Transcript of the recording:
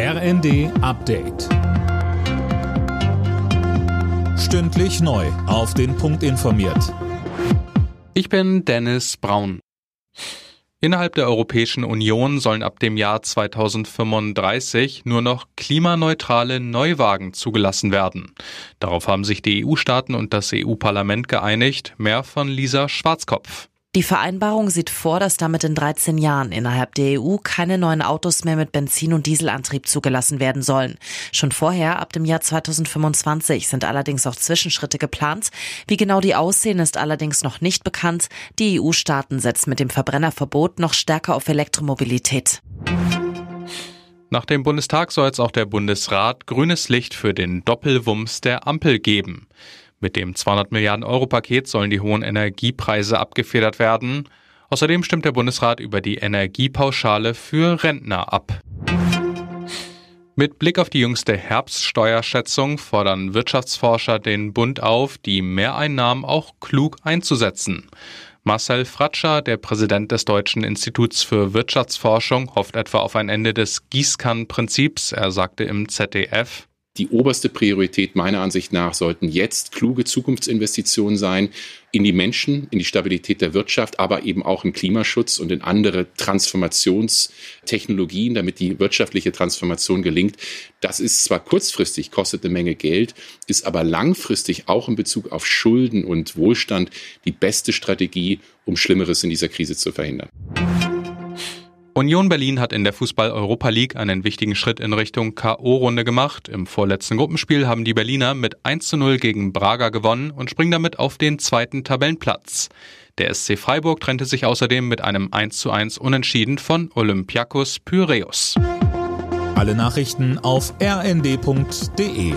RND Update. Stündlich neu. Auf den Punkt informiert. Ich bin Dennis Braun. Innerhalb der Europäischen Union sollen ab dem Jahr 2035 nur noch klimaneutrale Neuwagen zugelassen werden. Darauf haben sich die EU-Staaten und das EU-Parlament geeinigt. Mehr von Lisa Schwarzkopf. Die Vereinbarung sieht vor, dass damit in 13 Jahren innerhalb der EU keine neuen Autos mehr mit Benzin- und Dieselantrieb zugelassen werden sollen. Schon vorher, ab dem Jahr 2025, sind allerdings auch Zwischenschritte geplant. Wie genau die aussehen, ist allerdings noch nicht bekannt. Die EU-Staaten setzen mit dem Verbrennerverbot noch stärker auf Elektromobilität. Nach dem Bundestag soll jetzt auch der Bundesrat grünes Licht für den Doppelwumms der Ampel geben. Mit dem 200 Milliarden Euro Paket sollen die hohen Energiepreise abgefedert werden. Außerdem stimmt der Bundesrat über die Energiepauschale für Rentner ab. Mit Blick auf die jüngste Herbststeuerschätzung fordern Wirtschaftsforscher den Bund auf, die Mehreinnahmen auch klug einzusetzen. Marcel Fratscher, der Präsident des Deutschen Instituts für Wirtschaftsforschung, hofft etwa auf ein Ende des Gießkannenprinzips. Er sagte im ZDF, die oberste Priorität meiner Ansicht nach sollten jetzt kluge Zukunftsinvestitionen sein in die Menschen, in die Stabilität der Wirtschaft, aber eben auch in Klimaschutz und in andere Transformationstechnologien, damit die wirtschaftliche Transformation gelingt. Das ist zwar kurzfristig, kostet eine Menge Geld, ist aber langfristig auch in Bezug auf Schulden und Wohlstand die beste Strategie, um Schlimmeres in dieser Krise zu verhindern. Union Berlin hat in der Fußball-Europa League einen wichtigen Schritt in Richtung K.O.-Runde gemacht. Im vorletzten Gruppenspiel haben die Berliner mit 1 zu 0 gegen Braga gewonnen und springen damit auf den zweiten Tabellenplatz. Der SC Freiburg trennte sich außerdem mit einem 1 zu 1 Unentschieden von Olympiakos Pyreus. Alle Nachrichten auf rnd.de